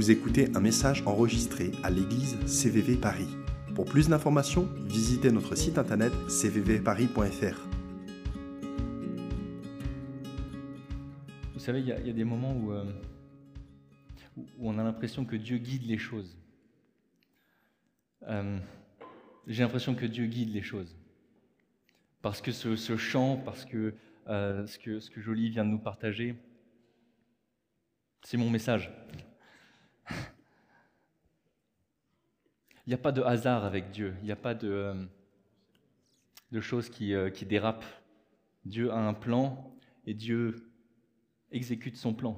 Vous écoutez un message enregistré à l'église CVV Paris. Pour plus d'informations, visitez notre site internet cvvparis.fr. Vous savez, il y, a- des moments où, euh, où on a l'impression que Dieu guide les choses. Euh, J'ai l'impression que Dieu guide les choses. Parce que ce, ce chant, parce que, euh, ce que ce que Jolie vient de nous partager, c'est mon message. N'y a pas de hasard avec Dieu, il n'y a pas de, euh, choses qui, euh, qui dérapent. Dieu a un plan et Dieu exécute son plan.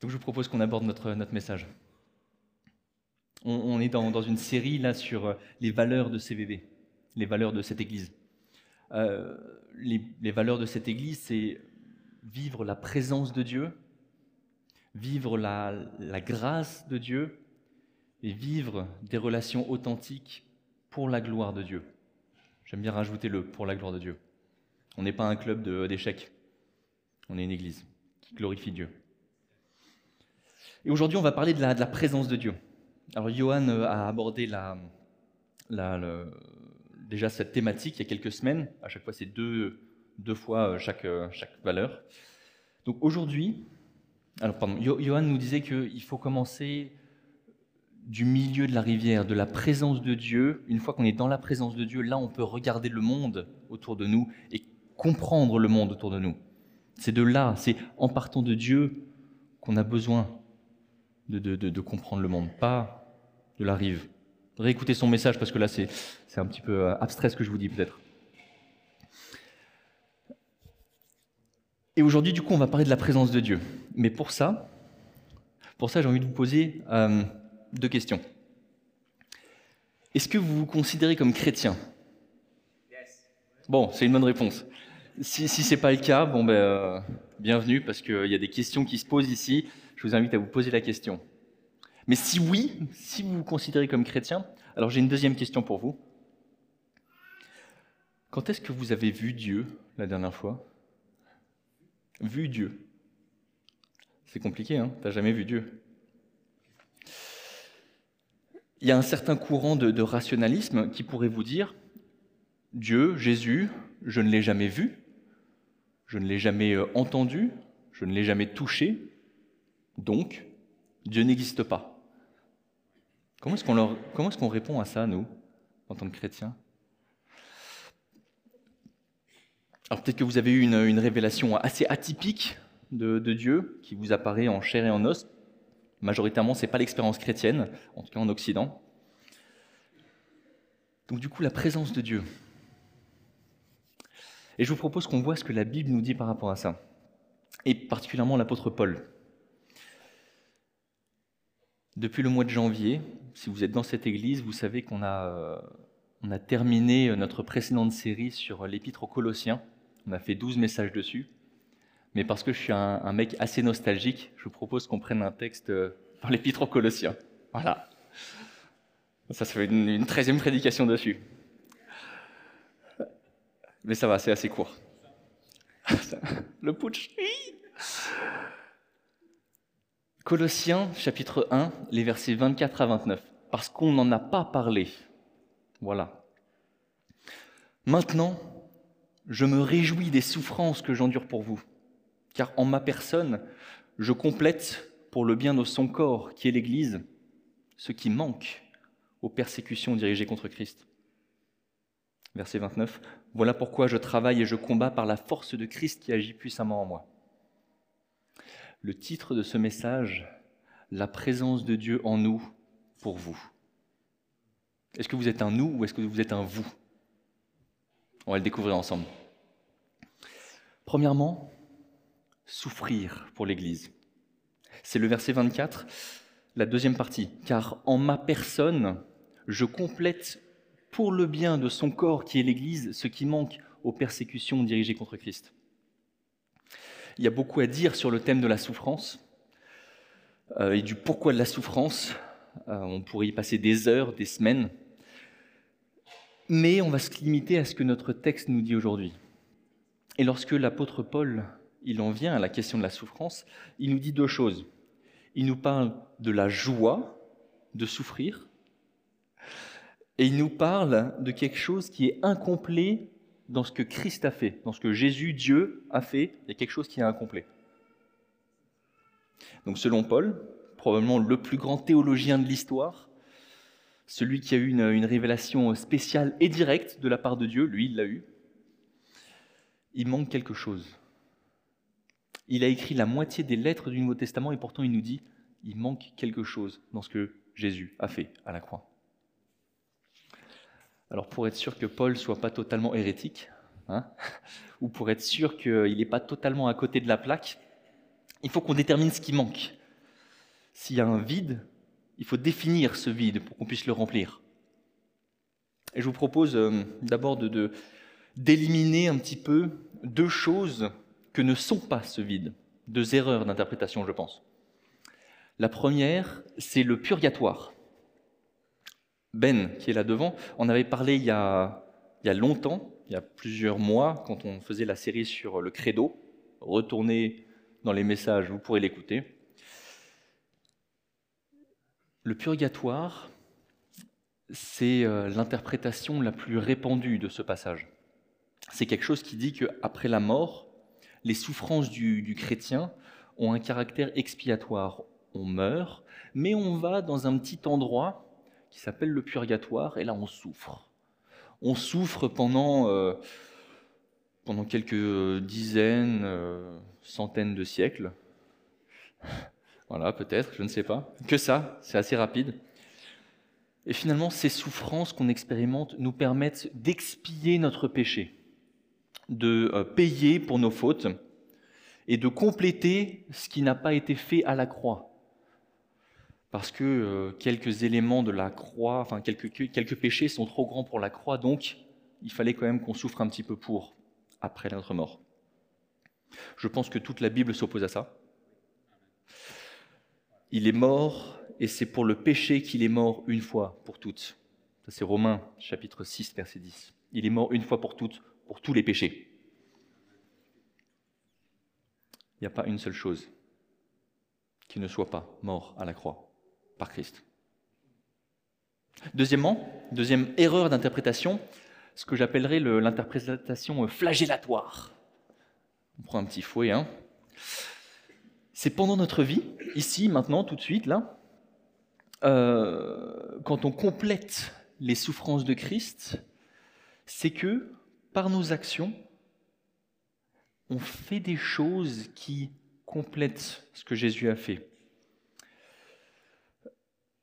Donc je vous propose qu'on aborde notre, notre message. On, est dans, une série là sur euh, les valeurs de CVV, les valeurs de cette Église. Les, valeurs de cette Église, c'est vivre la présence de Dieu, vivre la grâce de Dieu et vivre des relations authentiques pour la gloire de Dieu. J'aime bien rajouter le pour la gloire de Dieu. On n'est pas un club d'échecs. On est une église qui glorifie Dieu. Et aujourd'hui, on va parler de la, présence de Dieu. Alors, Johan euh, a abordé déjà cette thématique il y a quelques semaines. À chaque fois, c'est deux, fois euh, chaque, euh, chaque valeur. Donc aujourd'hui, alors pardon, Jo- Johan nous disait qu'il faut commencer du milieu de la rivière, de la présence de Dieu. Une fois qu'on est dans la présence de Dieu, là, on peut regarder le monde autour de nous et comprendre le monde autour de nous. C'est de là, c'est en partant de Dieu qu'on a besoin de, comprendre le monde, pas de la rive. Réécoutez son message parce que là, c'est c'est un petit peu euh, abstrait ce que je vous dis peut-être. Et aujourd'hui, du coup, on va parler de la présence de Dieu. Mais pour ça, pour ça, j'ai envie de vous poser euh, deux questions. Est-ce que vous vous considérez comme chrétien? Bon, c'est une bonne réponse. Si, si ce n'est pas le cas, bon ben, euh, bienvenue, parce qu'il y a des questions qui se posent ici. Je vous invite à vous poser la question. Mais si oui, si vous vous considérez comme chrétien, alors j'ai une deuxième question pour vous. Quand est-ce que vous avez vu Dieu la dernière fois? Vu Dieu C'est compliqué, hein T'as jamais vu Dieu Il y a un certain courant de, rationalisme qui pourrait vous dire Dieu, Jésus, je ne l'ai jamais vu, je ne l'ai jamais euh, entendu, je ne l'ai jamais touché, donc Dieu n'existe pas. Comment est-ce qu'on répond à ça, nous, en tant que chrétiens? Alors peut-être que vous avez eu une, révélation assez atypique de Dieu, qui vous apparaît en chair et en os. Majoritairement, ce n'est pas l'expérience chrétienne, en tout cas en Occident. Donc du coup, la présence de Dieu. Et je vous propose qu'on voit ce que la Bible nous dit par rapport à ça, et particulièrement l'apôtre Paul. Depuis le mois de janvier, si vous êtes dans cette église, vous savez qu'on a, euh, on a terminé notre précédente série sur l'épître aux Colossiens. On a fait 12 messages dessus. Mais parce que je suis un, mec assez nostalgique, je vous propose qu'on prenne un texte euh, dans l'épître aux Colossiens. Voilà. Ça, ça fait une, 13e prédication dessus. Mais ça va, c'est assez court. Le putsch. Colossiens chapitre 1, les versets 24 à 29. Parce qu'on n'en a pas parlé. Voilà. Maintenant, je me réjouis des souffrances que j'endure pour vous, car en ma personne, je complète pour le bien de son corps, qui est l'Église, ce qui manque aux persécutions dirigées contre Christ. Verset 29. Voilà pourquoi je travaille et je combats par la force de Christ qui agit puissamment en moi. Le titre de ce message, La présence de Dieu en nous pour vous. Est-ce que vous êtes un nous ou est-ce que vous êtes un vous? On va le découvrir ensemble. Premièrement, souffrir pour l'Église. C'est le verset 24, la deuxième partie. Car en ma personne, je complète pour le bien de son corps qui est l'Église ce qui manque aux persécutions dirigées contre Christ. Il y a beaucoup à dire sur le thème de la souffrance euh, et du pourquoi de la souffrance. Euh, on pourrait y passer des heures, des semaines. Mais on va se limiter à ce que notre texte nous dit aujourd'hui. Et lorsque l'apôtre Paul il en vient à la question de la souffrance, il nous dit deux choses. il nous parle de la joie de souffrir, et il nous parle de quelque chose qui est incomplet dans ce que Christ a fait, dans ce que Jésus, Dieu, a fait. Il y a quelque chose qui est incomplet. Donc selon Paul, probablement le plus grand théologien de l'histoire, celui qui a eu une, révélation spéciale et directe de la part de Dieu, lui, il l'a eu, il manque quelque chose. Il a écrit la moitié des lettres du Nouveau Testament et pourtant il nous dit, il manque quelque chose dans ce que Jésus a fait à la croix. Alors pour être sûr que Paul soit pas totalement hérétique, hein, ou pour être sûr qu'il n'est pas totalement à côté de la plaque, il faut qu'on détermine ce qui manque. S'il y a un vide, il faut définir ce vide pour qu'on puisse le remplir. Et je vous propose euh, d'abord d'éliminer un petit peu deux choses que ne sont pas ce vide, deux erreurs d'interprétation, je pense. La première, c'est le purgatoire. Ben, qui est là devant, en avait parlé il y, a, il y a longtemps, il y a plusieurs mois, quand on faisait la série sur le credo. Retournez dans les messages, vous pourrez l'écouter. Le purgatoire, c'est euh, l'interprétation la plus répandue de ce passage. C'est quelque chose qui dit qu'après la mort, les souffrances du, chrétien ont un caractère expiatoire. On meurt, mais on va dans un petit endroit qui s'appelle le purgatoire, et là on souffre. On souffre pendant, euh, quelques dizaines, euh, centaines de siècles. Voilà, peut-être, je ne sais pas. Que ça, c'est assez rapide. Et finalement, ces souffrances qu'on expérimente nous permettent d'expier notre péché, de euh, payer pour nos fautes et de compléter ce qui n'a pas été fait à la croix. Parce que euh, quelques éléments de la croix, enfin quelques, quelques péchés sont trop grands pour la croix, donc il fallait quand même qu'on souffre un petit peu pour, après notre mort. Je pense que toute la Bible s'oppose à ça. Il est mort et c'est pour le péché qu'il est mort une fois pour toutes. Ça c'est Romains chapitre 6 verset 10. Il est mort une fois pour toutes pour tous les péchés. Il n'y a pas une seule chose qui ne soit pas mort à la croix par Christ. Deuxièmement, deuxième erreur d'interprétation, ce que j'appellerais l'interprétation flagellatoire. On prend un petit fouet, hein c'est pendant notre vie, ici, maintenant, tout de suite, là, euh, quand on complète les souffrances de Christ, c'est que par nos actions, on fait des choses qui complètent ce que Jésus a fait.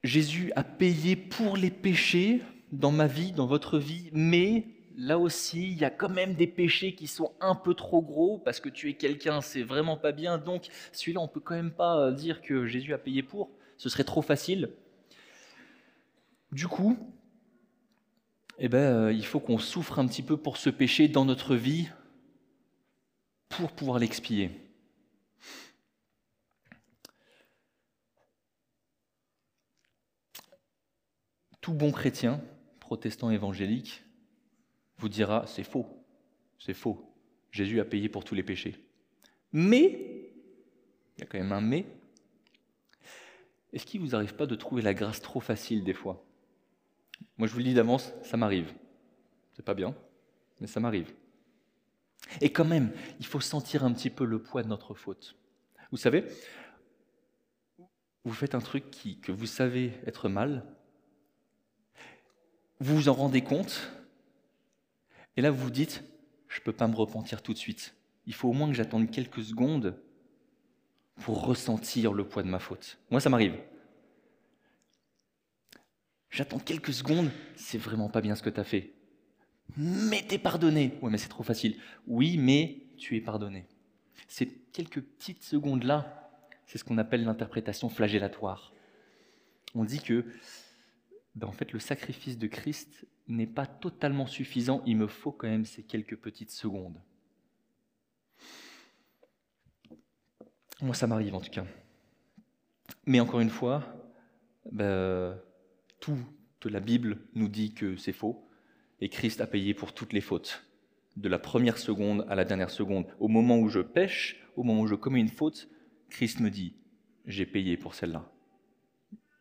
Jésus a payé pour les péchés dans ma vie, dans votre vie, mais là aussi, il y a quand même des péchés qui sont un peu trop gros parce que tu es quelqu'un, c'est vraiment pas bien. Donc, celui-là, on peut quand même pas euh, dire que Jésus a payé pour. Ce serait trop facile. Du coup, eh ben, euh, il faut qu'on souffre un petit peu pour ce péché dans notre vie pour pouvoir l'expier. Tout bon chrétien, protestant évangélique, vous dira c'est faux, c'est faux. Jésus a payé pour tous les péchés. Mais, il y a quand même un mais, est-ce qu'il ne vous arrive pas de trouver la grâce trop facile des fois? Moi je vous le dis d'avance, ça m'arrive. C'est pas bien, mais ça m'arrive. Et quand même, il faut sentir un petit peu le poids de notre faute. Vous savez, vous faites un truc qui, que vous savez être mal, vous vous en rendez compte, et là, vous vous dites, je ne peux pas me repentir tout de suite. Il faut au moins que j'attende quelques secondes pour ressentir le poids de ma faute. Moi, ça m'arrive. J'attends quelques secondes, c'est vraiment pas bien ce que tu as fait. Mais t'es pardonné. Oui, mais c'est trop facile. Oui, mais tu es pardonné. Ces quelques petites secondes-là, c'est ce qu'on appelle l'interprétation flagellatoire. On dit que, ben, en fait, le sacrifice de Christ n'est pas totalement suffisant, il me faut quand même ces quelques petites secondes. Moi, ça m'arrive en tout cas. Mais encore une fois, ben, toute la Bible nous dit que c'est faux, et Christ a payé pour toutes les fautes, de la première seconde à la dernière seconde. Au moment où je pêche, au moment où je commets une faute, Christ me dit, j'ai payé pour celle-là.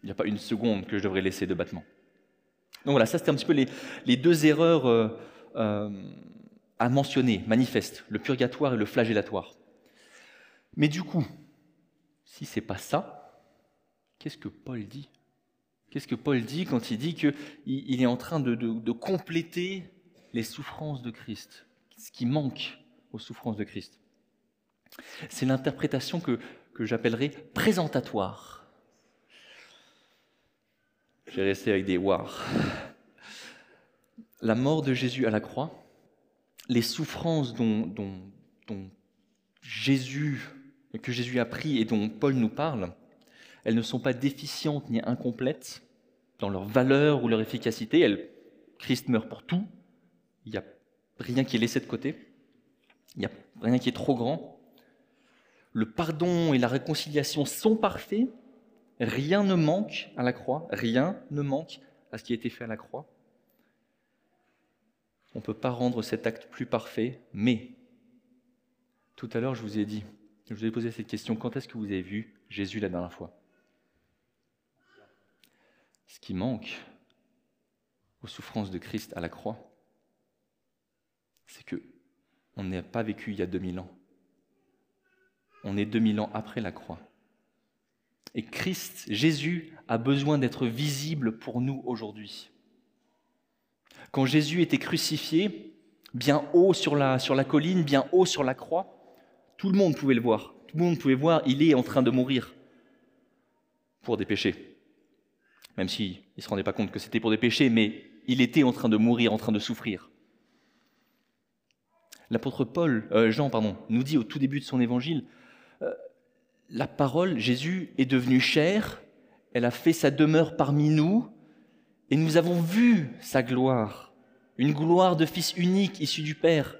Il n'y a pas une seconde que je devrais laisser de battement. Donc voilà, ça c'était un petit peu les, deux erreurs euh, euh, à mentionner, manifestes, le purgatoire et le flagellatoire. Mais du coup, si c'est pas ça, qu'est-ce que Paul dit? Qu'est-ce que Paul dit quand il dit qu'il il est en train de, compléter les souffrances de Christ, ce qui manque aux souffrances de Christ? C'est l'interprétation que, que j'appellerais présentatoire. J'ai resté avec des wars. La mort de Jésus à la croix, les souffrances dont, que Jésus a pris et dont Paul nous parle, elles ne sont pas déficientes ni incomplètes dans leur valeur ou leur efficacité. Christ meurt pour tout. Il n'y a rien qui est laissé de côté. Il n'y a rien qui est trop grand le pardon et la réconciliation sont parfaits, rien ne manque à la croix, rien ne manque à ce qui a été fait à la croix. On ne peut pas rendre cet acte plus parfait, mais tout à l'heure je vous ai dit, je vous ai posé cette question, quand est-ce que vous avez vu Jésus la dernière fois? Ce qui manque aux souffrances de Christ à la croix, c'est que on n'a pas vécu il y a 2000 ans on est 2000 ans après la croix. Et Christ, Jésus, a besoin d'être visible pour nous aujourd'hui. Quand Jésus était crucifié, bien haut sur la, sur la colline, bien haut sur la croix, tout le monde pouvait le voir. Tout le monde pouvait voir, il est en train de mourir pour des péchés. Même s'il ne se rendait pas compte que c'était pour des péchés, mais il était en train de mourir, en train de souffrir. L'apôtre Paul, euh, Jean, pardon, nous dit au tout début de son évangile la parole, Jésus, est devenue chair, elle a fait sa demeure parmi nous, et nous avons vu sa gloire, une gloire de Fils unique issu du Père.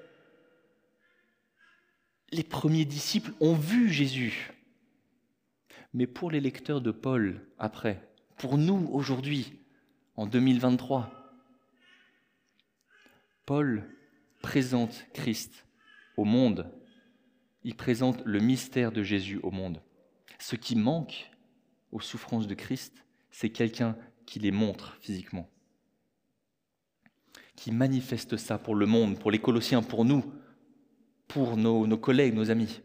Les premiers disciples ont vu Jésus. Mais pour les lecteurs de Paul, après, pour nous aujourd'hui, en 2023, Paul présente Christ au monde il présente le mystère de Jésus au monde. Ce qui manque aux souffrances de Christ, c'est quelqu'un qui les montre physiquement, qui manifeste ça pour le monde, pour les Colossiens, pour nous, pour nos, nos collègues, nos amis.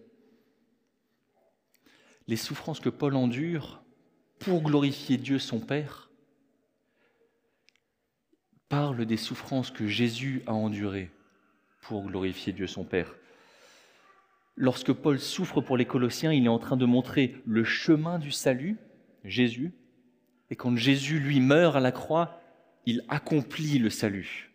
Les souffrances que Paul endure pour glorifier Dieu son Père parlent des souffrances que Jésus a endurées pour glorifier Dieu son Père. Lorsque Paul souffre pour les Colossiens, il est en train de montrer le chemin du salut, Jésus, et quand Jésus lui meurt à la croix, il accomplit le salut.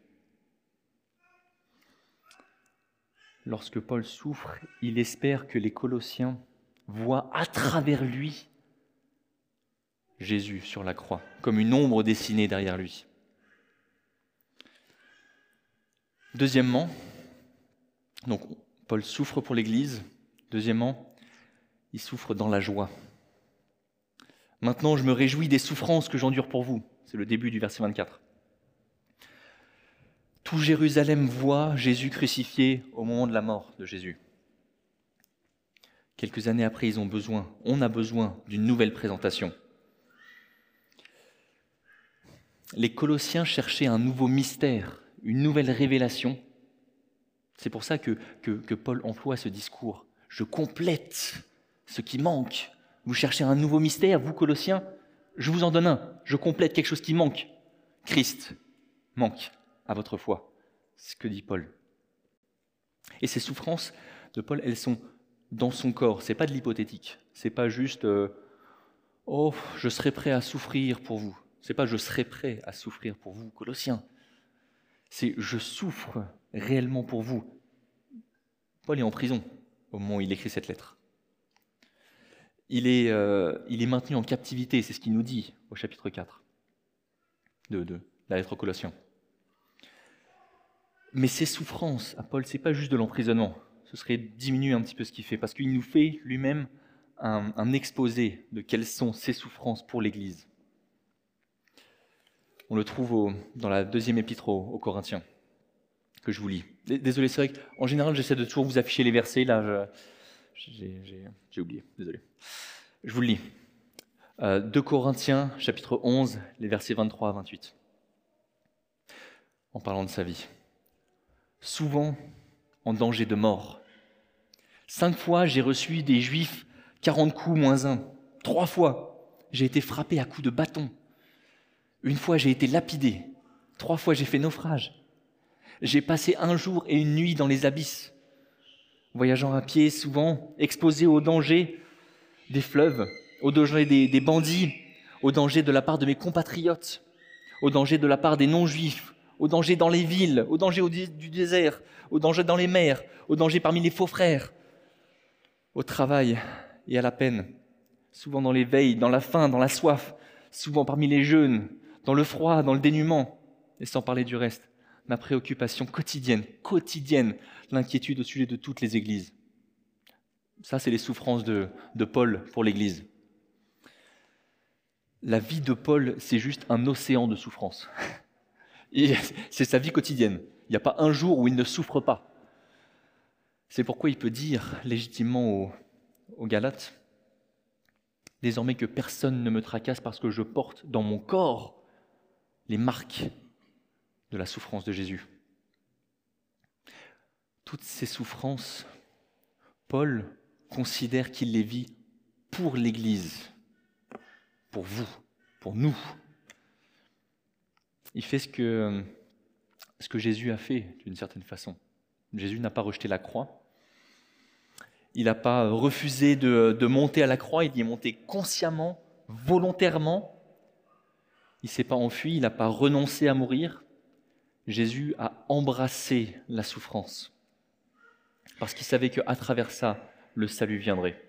Lorsque Paul souffre, il espère que les Colossiens voient à travers lui Jésus sur la croix, comme une ombre dessinée derrière lui. Deuxièmement, donc Paul souffre pour l'Église. Deuxièmement, il souffre dans la joie. Maintenant, je me réjouis des souffrances que j'endure pour vous. C'est le début du verset 24. Tout Jérusalem voit Jésus crucifié au moment de la mort de Jésus. Quelques années après, ils ont besoin, on a besoin d'une nouvelle présentation. Les Colossiens cherchaient un nouveau mystère, une nouvelle révélation c'est pour ça que, que, Paul emploie ce discours. Je complète ce qui manque. Vous cherchez un nouveau mystère, vous Colossiens? Je vous en donne un. Je complète quelque chose qui manque. Christ manque à votre foi. C'est ce que dit Paul. Et ces souffrances de Paul, elles sont dans son corps. C'est pas de l'hypothétique. C'est pas juste euh, oh, je serai prêt à souffrir pour vous. C'est pas je serai prêt à souffrir pour vous, Colossiens. C'est je souffre réellement pour vous. Paul est en prison au moment où il écrit cette lettre. Il est, euh, il est maintenu en captivité, c'est ce qu'il nous dit au chapitre 4 de, de la lettre aux Colossiens. Mais ces souffrances à Paul, c'est pas juste de l'emprisonnement. Ce serait diminuer un petit peu ce qu'il fait, parce qu'il nous fait lui-même un, exposé de quelles sont ses souffrances pour l'Église. On le trouve dans la deuxième épître aux Corinthiens que je vous lis. Désolé, c'est vrai qu'en général, j'essaie de toujours vous afficher les versets. Là, j'ai oublié, désolé. Je vous le lis. 2 euh, Corinthiens, chapitre 11, les versets 23 à 28. En parlant de sa vie. Souvent en danger de mort. Cinq fois, j'ai reçu des Juifs 40 coups moins un. Trois fois, j'ai été frappé à coups de bâton. Une fois, j'ai été lapidé. Trois fois, j'ai fait naufrage. J'ai passé un jour et une nuit dans les abysses, voyageant à pied, souvent exposé au danger des fleuves, au danger des, bandits, au danger de la part de mes compatriotes, au danger de la part des non-juifs, au danger dans les villes, au danger du désert, au danger dans les mers, au danger parmi les faux frères, au travail et à la peine, souvent dans les veilles, dans la faim, dans la soif, souvent parmi les jeunes, dans le froid, dans le dénuement, et sans parler du reste, ma préoccupation quotidienne, quotidienne, l'inquiétude au sujet de toutes les églises. Ça, c'est les souffrances de, Paul pour l'Église. La vie de Paul, c'est juste un océan de souffrances. C'est sa vie quotidienne. Il n'y a pas un jour où il ne souffre pas. C'est pourquoi il peut dire légitimement aux, aux Galates, désormais que personne ne me tracasse parce que je porte dans mon corps les marques de la souffrance de Jésus. Toutes ces souffrances, Paul considère qu'il les vit pour l'Église, pour vous, pour nous. Il fait ce que, ce que Jésus a fait d'une certaine façon. Jésus n'a pas rejeté la croix. Il n'a pas refusé de, de, monter à la croix, il y est monté consciemment, volontairement. Il s'est pas enfui, il n'a pas renoncé à mourir. Jésus a embrassé la souffrance parce qu'il savait qu'à travers ça, le salut viendrait.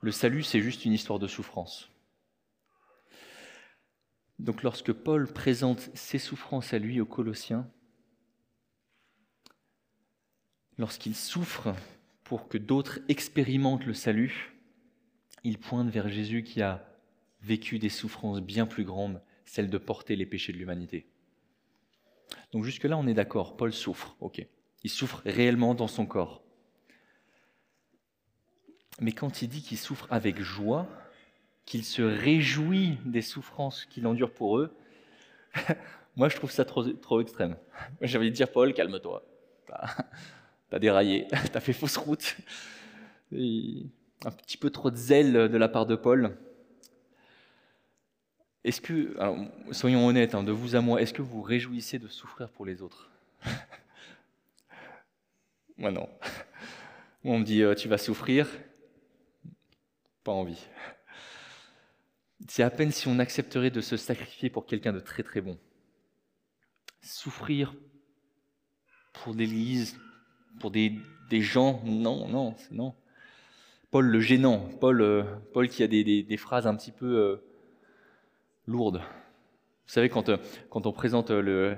Le salut, c'est juste une histoire de souffrance. Donc lorsque Paul présente ses souffrances à lui aux Colossiens, lorsqu'il souffre pour que d'autres expérimentent le salut, il pointe vers Jésus qui a vécu des souffrances bien plus grandes, celles de porter les péchés de l'humanité. Donc jusque-là, on est d'accord, Paul souffre, ok. Il souffre réellement dans son corps. Mais quand il dit qu'il souffre avec joie, qu'il se réjouit des souffrances qu'il endure pour eux, moi je trouve ça trop, trop extrême. J'ai envie de dire, Paul, calme-toi. T'as déraillé, t'as fait fausse route. un petit peu trop de zèle de la part de Paul. Est-ce que, soyons honnêtes, hein, de vous à moi, est-ce que vous réjouissez de souffrir pour les autres? Moi non. On me dit, euh, tu vas souffrir, pas envie. C'est à peine si on accepterait de se sacrifier pour quelqu'un de très très bon. Souffrir pour l'Église, pour des, gens, non, non, c'est non. Paul le gênant, Paul, euh, Paul qui a des, phrases un petit peu euh, lourdes. Vous savez, quand, euh, quand on présente le,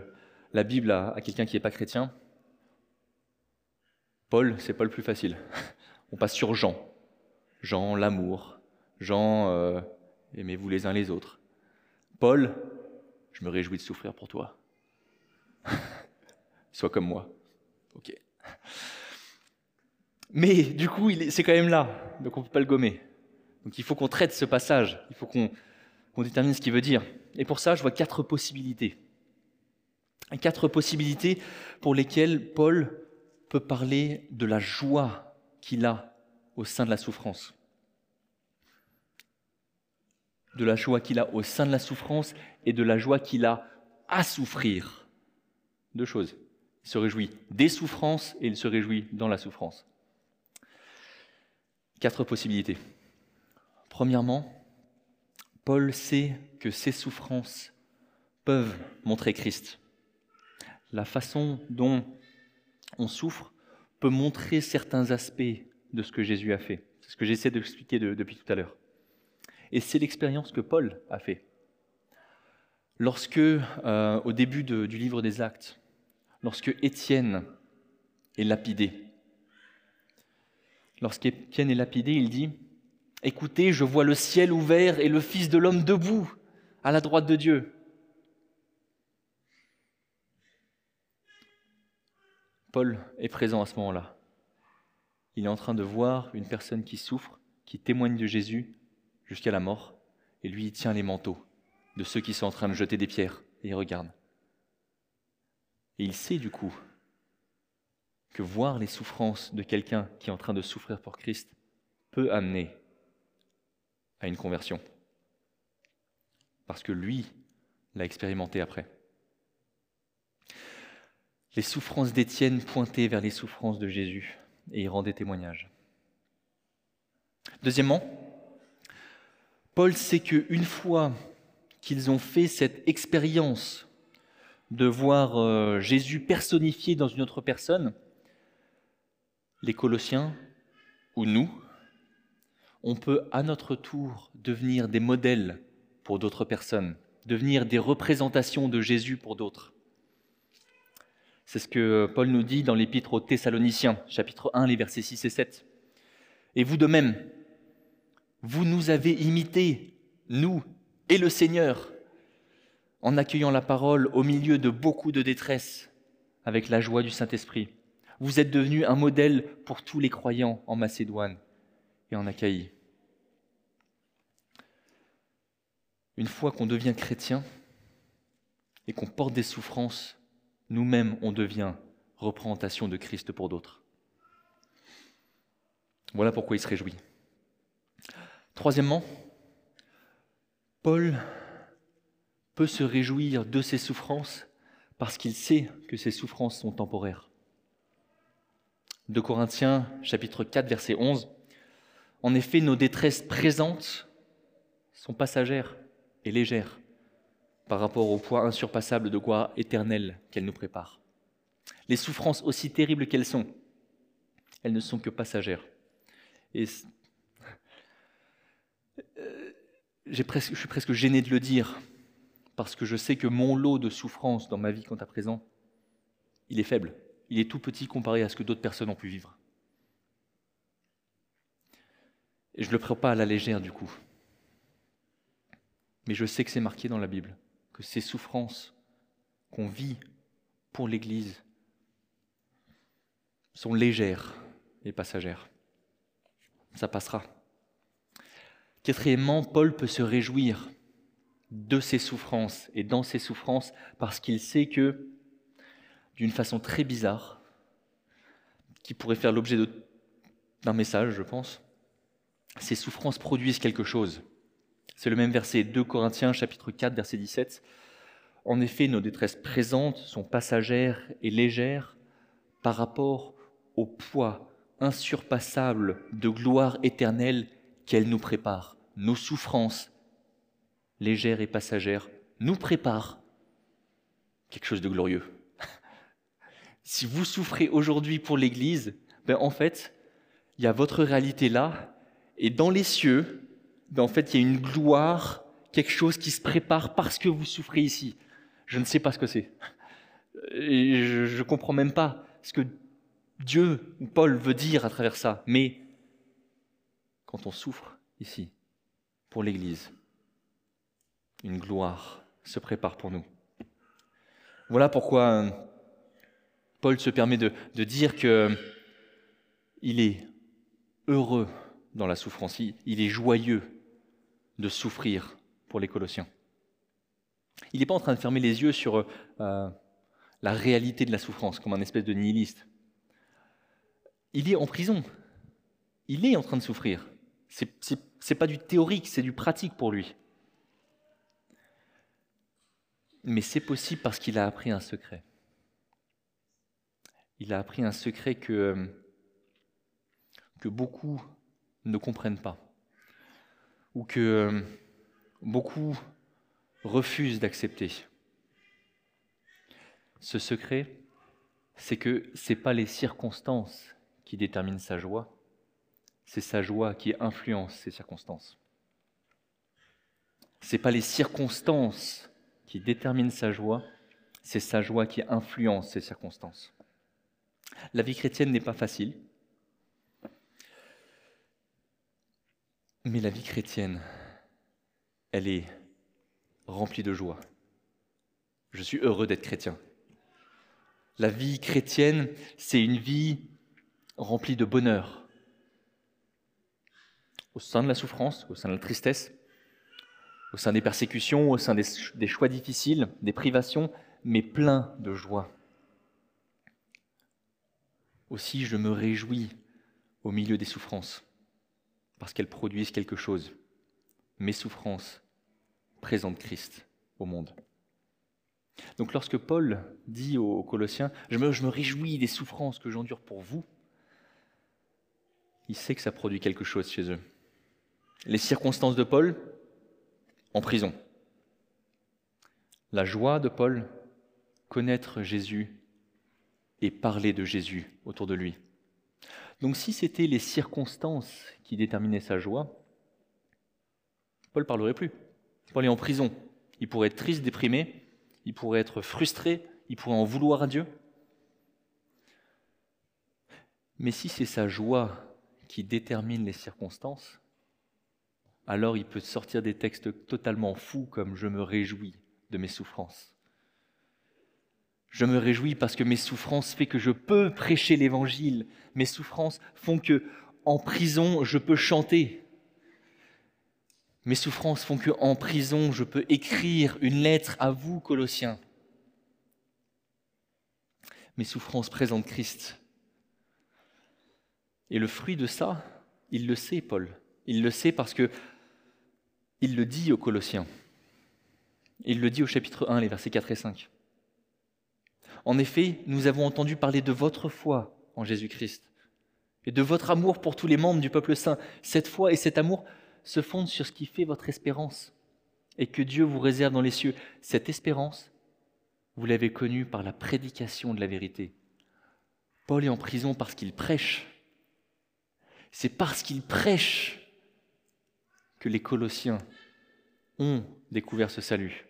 la Bible à, quelqu'un qui n'est pas chrétien, Paul, c'est pas le plus facile. On passe sur Jean. Jean, l'amour. Jean, euh, aimez-vous les uns les autres. Paul, je me réjouis de souffrir pour toi. Sois comme moi. Ok. Mais du coup, c'est quand même là, donc on ne peut pas le gommer. Donc il faut qu'on traite ce passage, il faut qu'on détermine ce qu'il veut dire. Et pour ça, je vois quatre possibilités. Quatre possibilités pour lesquelles Paul peut parler de la joie qu'il a au sein de la souffrance. De la joie qu'il a au sein de la souffrance et de la joie qu'il a à souffrir. Deux choses. Il se réjouit des souffrances et il se réjouit dans la souffrance. Quatre possibilités. Premièrement, Paul sait que ces souffrances peuvent montrer Christ. La façon dont on souffre peut montrer certains aspects de ce que Jésus a fait. C'est ce que j'essaie d'expliquer depuis tout à l'heure. Et c'est l'expérience que Paul a fait. Lorsque, euh, au début du livre des Actes, lorsque Étienne est lapidé, lorsqu'Étienne est lapidé, il dit Écoutez, je vois le ciel ouvert et le Fils de l'homme debout à la droite de Dieu. Paul est présent à ce moment-là il est en train de voir une personne qui souffre qui témoignent de Jésus jusqu'à la mort, et lui, il tient les manteaux de ceux qui sont en train de jeter des pierres, et il regarde. Et il sait du coup que voir les souffrances de quelqu'un qui est en train de souffrir pour Christ peut amener à une conversion. Parce que lui l'a expérimenté après. Les souffrances d'Étienne pointaient vers les souffrances de Jésus et y rendaient témoignage. Deuxièmement, Paul sait qu'une fois qu'ils ont fait cette expérience de voir euh, Jésus personnifié dans une autre personne, les Colossiens ou nous, on peut à notre tour devenir des modèles pour d'autres personnes, devenir des représentations de Jésus pour d'autres. C'est ce que Paul nous dit dans l'épître aux Thessaloniciens, chapitre 1, les versets 6 et 7. Et vous de même, vous nous avez imités, nous et le Seigneur, en accueillant la parole au milieu de beaucoup de détresse, avec la joie du Saint-Esprit. Vous êtes devenus un modèle pour tous les croyants en Macédoine et en Achaïe. Une fois qu'on devient chrétien et qu'on porte des souffrances, nous-mêmes, on devient représentation de Christ pour d'autres. Voilà pourquoi il se réjouit. Troisièmement, Paul peut se réjouir de ses souffrances parce qu'il sait que ces souffrances sont temporaires. De Corinthiens chapitre 4 verset 11, En effet, nos détresses présentes sont passagères et légères par rapport au poids insurpassable de gloire éternelle qu'elle nous prépare. Les souffrances, aussi terribles qu'elles sont, elles ne sont que passagères. Et euh, je suis presque gêné de le dire, parce que je sais que mon lot de souffrances dans ma vie quant à présent, il est faible. Il est tout petit comparé à ce que d'autres personnes ont pu vivre. Et je ne le prends pas à la légère du coup. Mais je sais que c'est marqué dans la Bible, que ces souffrances qu'on vit pour l'Église sont légères et passagères. Ça passera. Quatrièmement, Paul peut se réjouir de ses souffrances et dans ses souffrances parce qu'il sait que, d'une façon très bizarre, qui pourrait faire l'objet d'un message, je pense, ces souffrances produisent quelque chose. C'est le même verset 2 Corinthiens chapitre 4 verset 17. En effet, nos détresses présentes sont passagères et légères par rapport au poids insurpassable de gloire éternelle qu'elles nous préparent. Nos souffrances légères et passagères nous préparent quelque chose de glorieux. si vous souffrez aujourd'hui pour l'Église, ben en fait, il y a votre réalité là, et dans les cieux, ben en fait, il y a une gloire, quelque chose qui se prépare parce que vous souffrez ici. Je ne sais pas ce que c'est. Et je ne comprends même pas ce que Dieu ou Paul veut dire à travers ça. Mais quand on souffre ici, pour l'Église, une gloire se prépare pour nous. Voilà pourquoi euh, Paul se permet de dire qu'il est heureux dans la souffrance, il est joyeux de souffrir pour les Colossiens. Il n'est pas en train de fermer les yeux sur euh, la réalité de la souffrance, comme un espèce de nihiliste. Il est en prison. Il est en train de souffrir. Ce n'est pas du théorique, c'est du pratique pour lui. Mais c'est possible parce qu'il a appris un secret. Il a appris un secret que beaucoup ne comprennent pas ou que euh, beaucoup refusent d'accepter. Ce secret, c'est que ce n'est pas les circonstances qui déterminent sa joie, c'est sa joie qui influence ces circonstances. Ce n'est pas les circonstances qui déterminent sa joie, c'est sa joie qui influence ces circonstances. La vie chrétienne n'est pas facile, Mais la vie chrétienne, elle est remplie de joie. Je suis heureux d'être chrétien. La vie chrétienne, c'est une vie remplie de bonheur. au sein de la souffrance, au sein de la tristesse, au sein des persécutions, au sein des, choix difficiles, des privations, mais plein de joie. Aussi, je me réjouis au milieu des souffrances, parce qu'elles produisent quelque chose. Mes souffrances présentent Christ au monde. Donc lorsque Paul dit aux Colossiens, je me, je me réjouis des souffrances que j'endure pour vous, il sait que ça produit quelque chose chez eux. Les circonstances de Paul, en prison. La joie de Paul, connaître Jésus et parler de Jésus autour de lui. Donc si c'était les circonstances qui déterminaient sa joie, Paul ne parlerait plus. Paul est en prison. Il pourrait être triste, déprimé, il pourrait être frustré, il pourrait en vouloir à Dieu. Mais si c'est sa joie qui détermine les circonstances, alors il peut sortir des textes totalement fous comme je me réjouis de mes souffrances. Je me réjouis parce que mes souffrances font que je peux prêcher l'évangile. Mes souffrances font que en prison je peux chanter. Mes souffrances font que en prison je peux écrire une lettre à vous Colossiens. Mes souffrances présentent Christ. Et le fruit de ça, il le sait Paul. Il le sait parce que il le dit aux Colossiens. Il le dit au chapitre 1, les versets 4 et 5. En effet, nous avons entendu parler de votre foi en Jésus-Christ et de votre amour pour tous les membres du peuple saint. Cette foi et cet amour se fondent sur ce qui fait votre espérance et que Dieu vous réserve dans les cieux. Cette espérance, vous l'avez connue par la prédication de la vérité. Paul est en prison parce qu'il prêche. C'est parce qu'il prêche que les Colossiens ont découvert ce salut.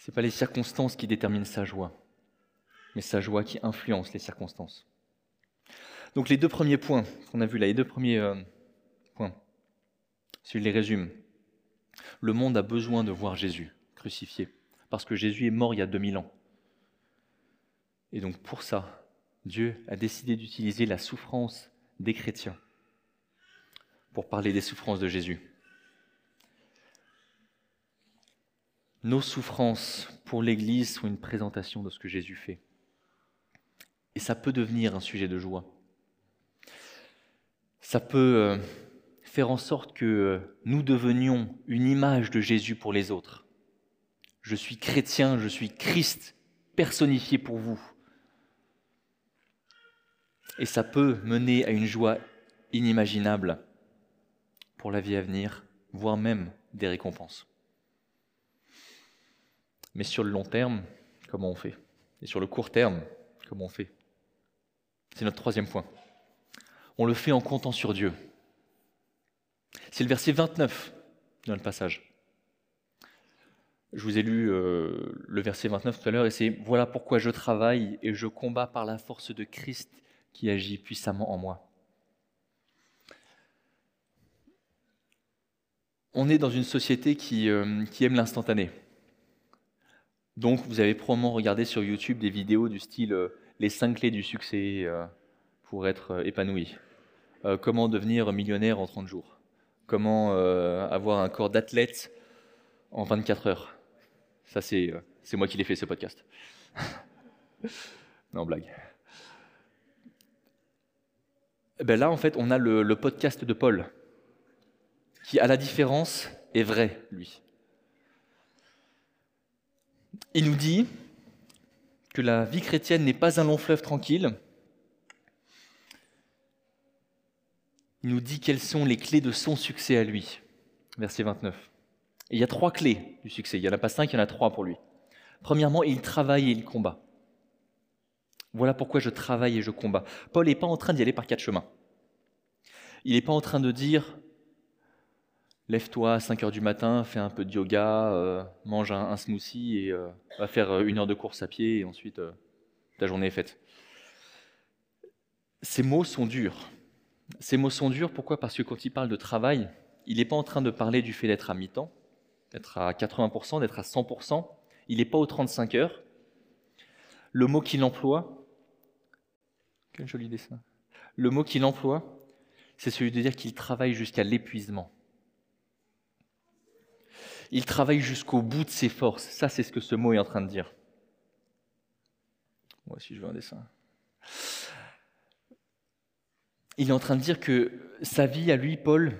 Ce n'est pas les circonstances qui déterminent sa joie, mais sa joie qui influence les circonstances. Donc les deux premiers points qu'on a vus là, les deux premiers euh, points, si je les résume. Le monde a besoin de voir Jésus crucifié, parce que Jésus est mort il y a 2000 ans. Et donc pour ça, Dieu a décidé d'utiliser la souffrance des chrétiens pour parler des souffrances de Jésus. Nos souffrances pour l'Église sont une présentation de ce que Jésus fait. Et ça peut devenir un sujet de joie. Ça peut euh, faire en sorte que euh, nous devenions une image de Jésus pour les autres. Je suis chrétien, je suis Christ personnifié pour vous. Et ça peut mener à une joie inimaginable pour la vie à venir, voire même des récompenses. Mais sur le long terme, comment on fait? Et sur le court terme, comment on fait? C'est notre troisième point. On le fait en comptant sur Dieu. C'est le verset 29 dans le passage. Je vous ai lu euh, le verset 29 tout à l'heure et c'est Voilà pourquoi je travaille et je combats par la force de Christ qui agit puissamment en moi. on est dans une société qui, euh, aime l'instantané. Donc, vous avez probablement regardé sur YouTube des vidéos du style euh, les cinq clés du succès euh, pour être épanoui. comment devenir millionnaire en 30 jours. Comment avoir un corps d'athlète en 24 heures. Ça, c'est moi qui l'ai fait, ce podcast. non, blague. Ben là, en fait, on a le podcast de Paul qui, à la différence, est vrai, lui. Il nous dit que la vie chrétienne n'est pas un long fleuve tranquille. Il nous dit quelles sont les clés de son succès à lui. Verset 29. il y a trois clés du succès. Il n'y en a pas cinq, il y en a trois pour lui. Premièrement, il travaille et il combat. Voilà pourquoi je travaille et je combats. Paul n'est pas en train d'y aller par quatre chemins. Il n'est pas en train de dire lève-toi à 5 heures du matin, fais un peu de yoga, euh, mange un, smoothie et euh, va faire euh, une heure de course à pied et ensuite ta journée est faite. Ces mots sont durs. Ces mots sont durs, pourquoi? Parce que quand il parle de travail, il n'est pas en train de parler du fait d'être à mi-temps, d'être à 80%, d'être à 100%. Il n'est pas aux 35 heures. Le mot qu'il emploie, quel joli dessin. Le mot qu'il emploie, c'est celui de dire qu'il travaille jusqu'à l'épuisement. Il travaille jusqu'au bout de ses forces. Ça, c'est ce que ce mot est en train de dire. Moi aussi, je veux un dessin. Il est en train de dire que sa vie à lui, Paul,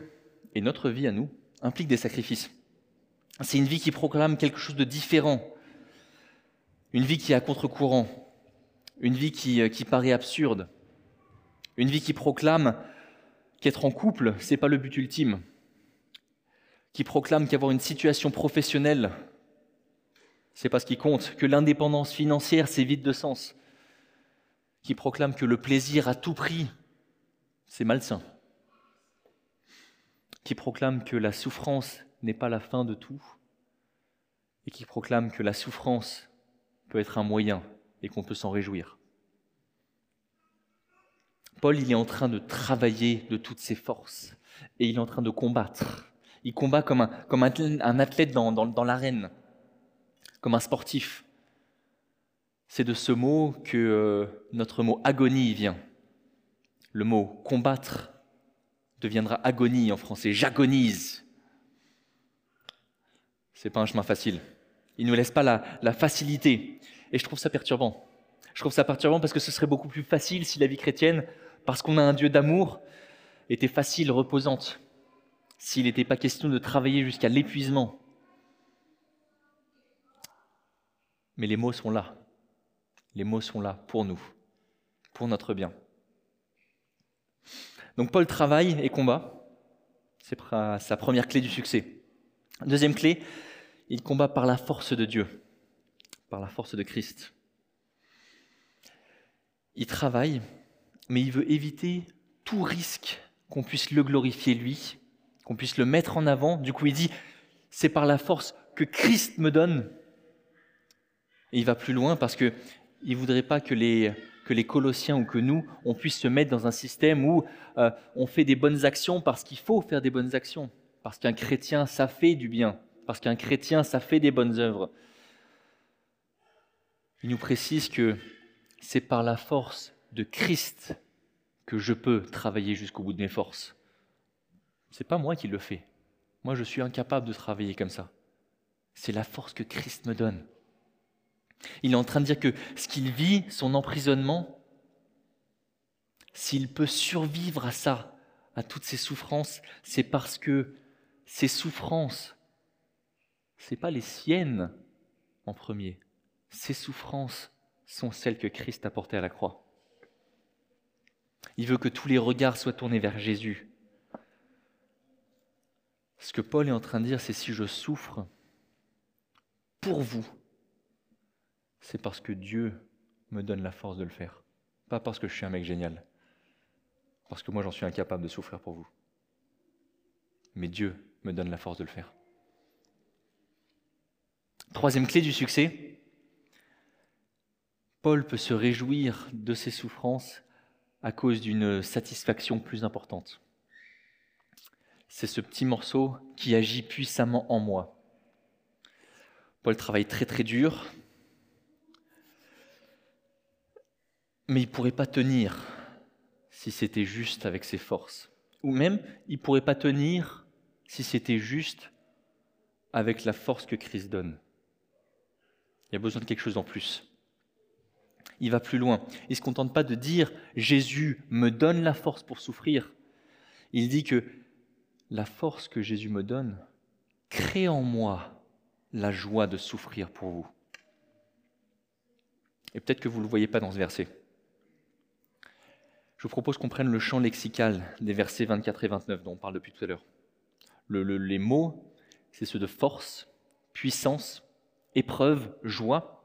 et notre vie à nous, implique des sacrifices. C'est une vie qui proclame quelque chose de différent, une vie qui est à contre-courant, une vie qui, euh, paraît absurde, une vie qui proclame qu'être en couple, c'est pas le but ultime, qui proclame qu'avoir une situation professionnelle, c'est pas ce qui compte, que l'indépendance financière, c'est vide de sens, qui proclame que le plaisir à tout prix, c'est malsain, qui proclame que la souffrance n'est pas la fin de tout, et qui proclame que la souffrance peut être un moyen et qu'on peut s'en réjouir. Paul, il est en train de travailler de toutes ses forces et il est en train de combattre. Il combat comme un, athlète dans, dans, l'arène, comme un sportif. C'est de ce mot que euh, notre mot agonie vient. Le mot combattre deviendra agonie en français. J'agonise. C'est pas un chemin facile. Il ne nous laisse pas la, la facilité. Et je trouve ça perturbant. Je trouve ça perturbant parce que ce serait beaucoup plus facile si la vie chrétienne, parce qu'on a un Dieu d'amour, était facile, reposante, s'il n'était pas question de travailler jusqu'à l'épuisement. Mais les mots sont là. Les mots sont là pour nous, pour notre bien. Donc Paul travaille et combat. C'est sa première clé du succès. Deuxième clé, il combat par la force de Dieu, par la force de Christ. Il travaille, mais il veut éviter tout risque qu'on puisse le glorifier lui, qu'on puisse le mettre en avant. Du coup, il dit, c'est par la force que Christ me donne. Et il va plus loin parce qu'il ne voudrait pas que les, que les Colossiens ou que nous, on puisse se mettre dans un système où euh, on fait des bonnes actions parce qu'il faut faire des bonnes actions, parce qu'un chrétien, ça fait du bien, parce qu'un chrétien, ça fait des bonnes œuvres. Il nous précise que c'est par la force de Christ que je peux travailler jusqu'au bout de mes forces. C'est pas moi qui le fais. Moi, je suis incapable de travailler comme ça. C'est la force que Christ me donne. Il est en train de dire que ce qu'il vit, son emprisonnement, s'il peut survivre à ça, à toutes ces souffrances, c'est parce que ces souffrances, ce pas les siennes en premier. Ces souffrances sont celles que Christ a portées à la croix. Il veut que tous les regards soient tournés vers Jésus. Ce que Paul est en train de dire, c'est si je souffre pour vous, c'est parce que Dieu me donne la force de le faire. Pas parce que je suis un mec génial. Parce que moi, j'en suis incapable de souffrir pour vous. Mais Dieu me donne la force de le faire. Troisième clé du succès, Paul peut se réjouir de ses souffrances à cause d'une satisfaction plus importante. C'est ce petit morceau qui agit puissamment en moi. Paul travaille très très dur, mais il ne pourrait pas tenir si c'était juste avec ses forces. Ou même, il ne pourrait pas tenir si c'était juste avec la force que Christ donne. Il y a besoin de quelque chose en plus il va plus loin. Il ne se contente pas de dire Jésus me donne la force pour souffrir. Il dit que la force que Jésus me donne crée en moi la joie de souffrir pour vous. Et peut-être que vous ne le voyez pas dans ce verset. Je vous propose qu'on prenne le champ lexical des versets 24 et 29 dont on parle depuis tout à l'heure. les mots, c'est ceux de force, puissance, épreuve, joie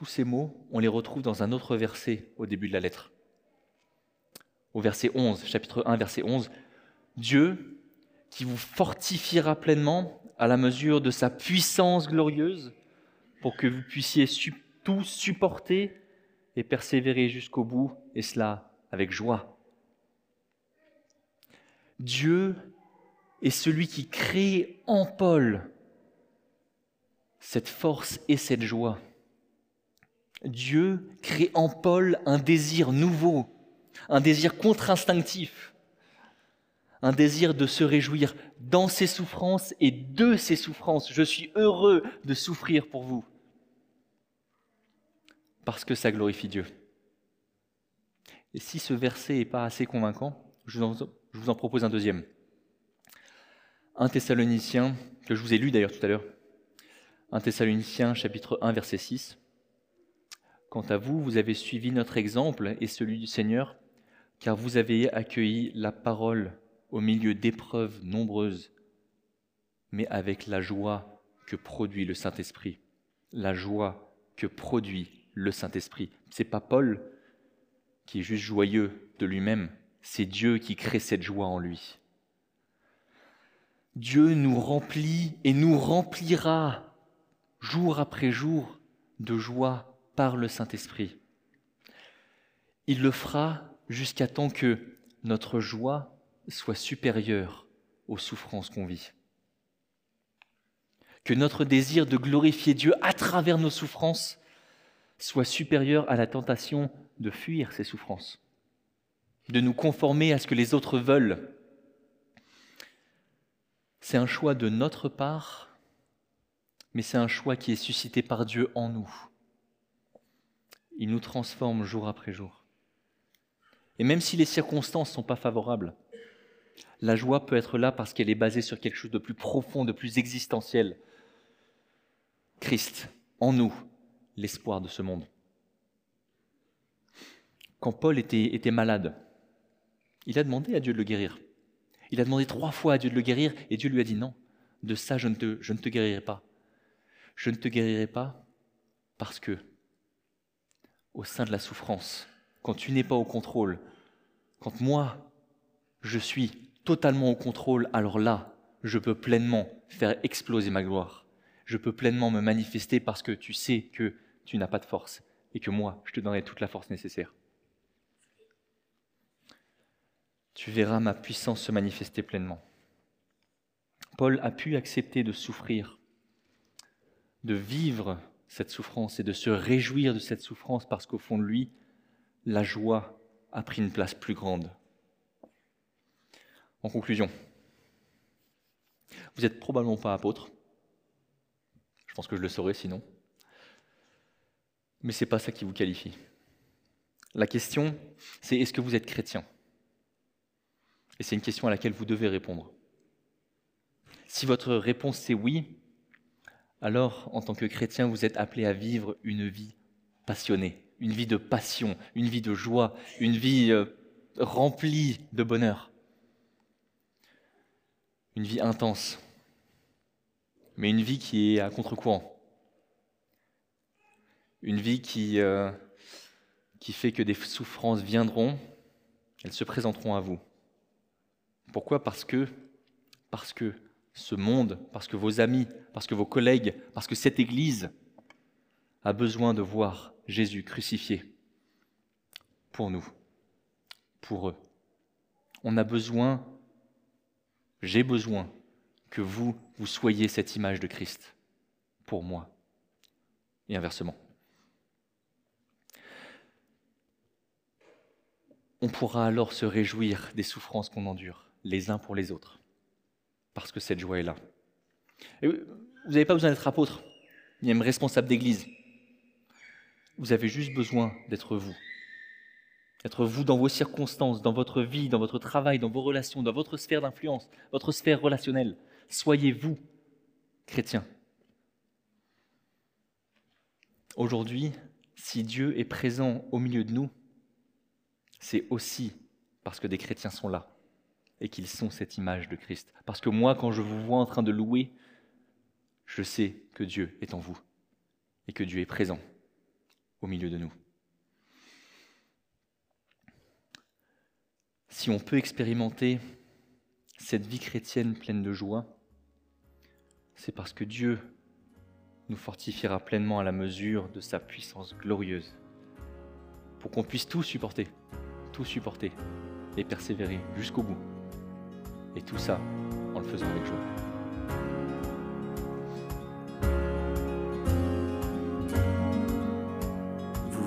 tous ces mots, on les retrouve dans un autre verset au début de la lettre. Au verset 11, chapitre 1, verset 11, Dieu qui vous fortifiera pleinement à la mesure de sa puissance glorieuse pour que vous puissiez tout supporter et persévérer jusqu'au bout, et cela avec joie. Dieu est celui qui crée en Paul cette force et cette joie. Dieu crée en Paul un désir nouveau un désir contre-instinctif, un désir de se réjouir dans ses souffrances et de ses souffrances. Je suis heureux de souffrir pour vous, parce que ça glorifie Dieu. Et si ce verset n'est pas assez convaincant, je vous en propose un deuxième. Un Thessalonicien, que je vous ai lu d'ailleurs tout à l'heure, un Thessaloniciens chapitre 1 verset 6. Quant à vous, vous avez suivi notre exemple et celui du Seigneur, car vous avez accueilli la parole au milieu d'épreuves nombreuses, mais avec la joie que produit le Saint-Esprit. La joie que produit le Saint-Esprit. C'est pas Paul qui est juste joyeux de lui-même, c'est Dieu qui crée cette joie en lui. Dieu nous remplit et nous remplira jour après jour de joie par le Saint-Esprit. Il le fera jusqu'à temps que notre joie soit supérieure aux souffrances qu'on vit. Que notre désir de glorifier Dieu à travers nos souffrances soit supérieur à la tentation de fuir ces souffrances, de nous conformer à ce que les autres veulent c'est un choix de notre part, mais c'est un choix qui est suscité par Dieu en nous. Il nous transforme jour après jour. Et même si les circonstances ne sont pas favorables, la joie peut être là parce qu'elle est basée sur quelque chose de plus profond, de plus existentiel. Christ, en nous, l'espoir de ce monde. Quand Paul était, malade, il a demandé à Dieu de le guérir. Il a demandé trois fois à Dieu de le guérir et Dieu lui a dit non, de ça je ne te, je ne te guérirai pas. Je ne te guérirai pas parce que au sein de la souffrance, quand tu n'es pas au contrôle, quand moi je suis totalement au contrôle, alors là, je peux pleinement faire exploser ma gloire. Je peux pleinement me manifester parce que tu sais que tu n'as pas de force et que moi, je te donnerai toute la force nécessaire tu verras ma puissance se manifester pleinement. Paul a pu accepter de souffrir, de vivre cette souffrance et de se réjouir de cette souffrance parce qu'au fond de lui, la joie a pris une place plus grande. En conclusion, vous n'êtes probablement pas apôtre. Je pense que je le saurais sinon. Mais ce n'est pas ça qui vous qualifie. La question, c'est est-ce que vous êtes chrétien? Et c'est une question à laquelle vous devez répondre. Si votre réponse c'est oui, alors en tant que chrétien, vous êtes appelé à vivre une vie passionnée, une vie de passion, une vie de joie, une vie euh, remplie de bonheur, une vie intense, mais une vie qui est à contre-courant, une vie qui, euh, qui fait que des souffrances viendront, elles se présenteront à vous. Pourquoi? Parce que, parce que ce monde, parce que vos amis, parce que vos collègues, parce que cette Église a besoin de voir Jésus crucifié pour nous, pour eux. On a besoin, j'ai besoin que vous, vous soyez cette image de Christ pour moi, et inversement. On pourra alors se réjouir des souffrances qu'on endure les uns pour les autres, parce que cette joie est là. vous n'avez pas besoin d'être apôtre, ni même responsable d'église. Vous avez juste besoin d'être vous. Être vous dans vos circonstances, dans votre vie, dans votre travail, dans vos relations, dans votre sphère d'influence, votre sphère relationnelle. Soyez vous, chrétien. Aujourd'hui, si Dieu est présent au milieu de nous, c'est aussi parce que des chrétiens sont là et qu'ils sont cette image de Christ. Parce que moi, quand je vous vois en train de louer, je sais que Dieu est en vous et que Dieu est présent au milieu de nous. Si on peut expérimenter cette vie chrétienne pleine de joie, c'est parce que Dieu nous fortifiera pleinement à la mesure de sa puissance glorieuse, pour qu'on puisse tout supporter, tout supporter et persévérer jusqu'au bout. Et tout ça en le faisant avec joie.